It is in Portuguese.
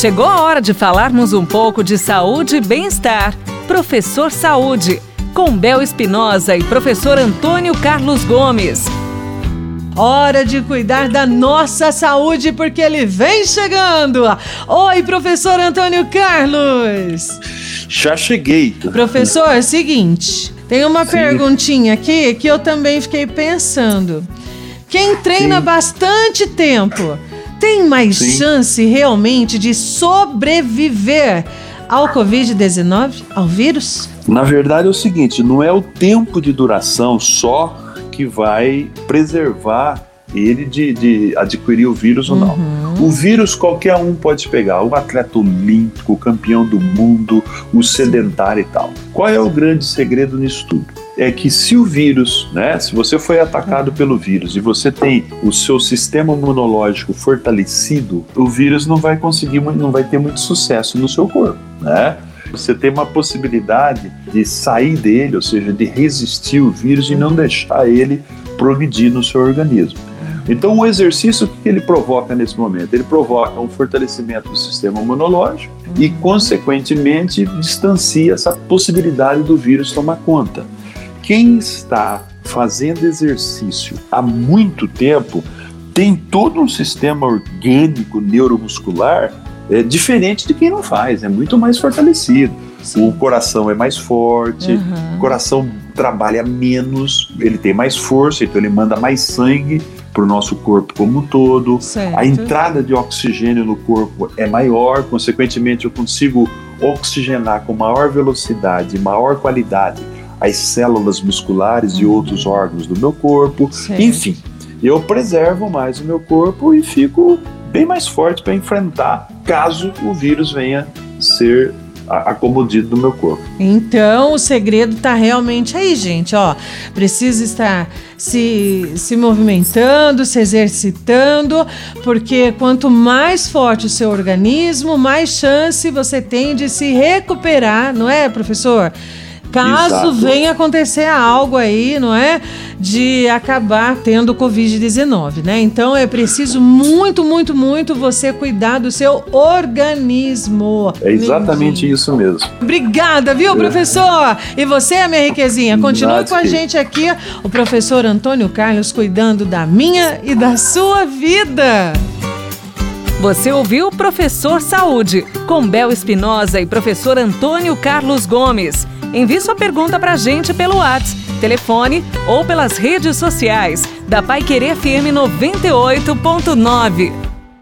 Chegou a hora de falarmos um pouco de saúde e bem-estar. Professor Saúde, com Bel Espinosa e professor Antônio Carlos Gomes. Hora de cuidar da nossa saúde porque ele vem chegando. Oi, professor Antônio Carlos. Já cheguei. Professor, seguinte, tem uma Sim. perguntinha aqui que eu também fiquei pensando. Quem treina Sim. bastante tempo tem mais Sim. chance realmente de sobreviver ao Covid-19, ao vírus? Na verdade é o seguinte, não é o tempo de duração só que vai preservar ele de, de adquirir o vírus uhum. ou não. Uhum. O vírus qualquer um pode pegar, o atleta olímpico, o campeão do mundo, o sedentário e tal. Qual é o grande segredo nisso tudo? É que se o vírus, né, se você foi atacado pelo vírus e você tem o seu sistema imunológico fortalecido, o vírus não vai conseguir, não vai ter muito sucesso no seu corpo, né? Você tem uma possibilidade de sair dele, ou seja, de resistir o vírus e não deixar ele progredir no seu organismo. Então, o exercício, o que ele provoca nesse momento? Ele provoca um fortalecimento do sistema imunológico e, consequentemente, distancia essa possibilidade do vírus tomar conta. Quem está fazendo exercício há muito tempo tem todo um sistema orgânico neuromuscular é diferente de quem não faz, é muito mais fortalecido. Sim. O coração é mais forte, uhum. o coração trabalha menos, ele tem mais força, então ele manda mais sangue para o nosso corpo como um todo. Certo. A entrada de oxigênio no corpo é maior, consequentemente eu consigo oxigenar com maior velocidade, maior qualidade as células musculares uhum. e outros órgãos do meu corpo. Certo. Enfim, eu preservo mais o meu corpo e fico bem mais forte para enfrentar caso o vírus venha ser acomodido no meu corpo. Então, o segredo está realmente aí, gente, ó. Precisa estar se, se movimentando, se exercitando, porque quanto mais forte o seu organismo, mais chance você tem de se recuperar, não é, professor? Caso Exato. venha acontecer algo aí, não é? De acabar tendo Covid-19, né? Então é preciso muito, muito, muito você cuidar do seu organismo. É exatamente isso mesmo. Obrigada, viu, é. professor? E você, minha riquezinha, continue com a gente aqui, o professor Antônio Carlos, cuidando da minha e da sua vida. Você ouviu o Professor Saúde, com Bel Espinosa e professor Antônio Carlos Gomes. Envie sua pergunta para a gente pelo WhatsApp, telefone ou pelas redes sociais da Pai Querer FM 98.9.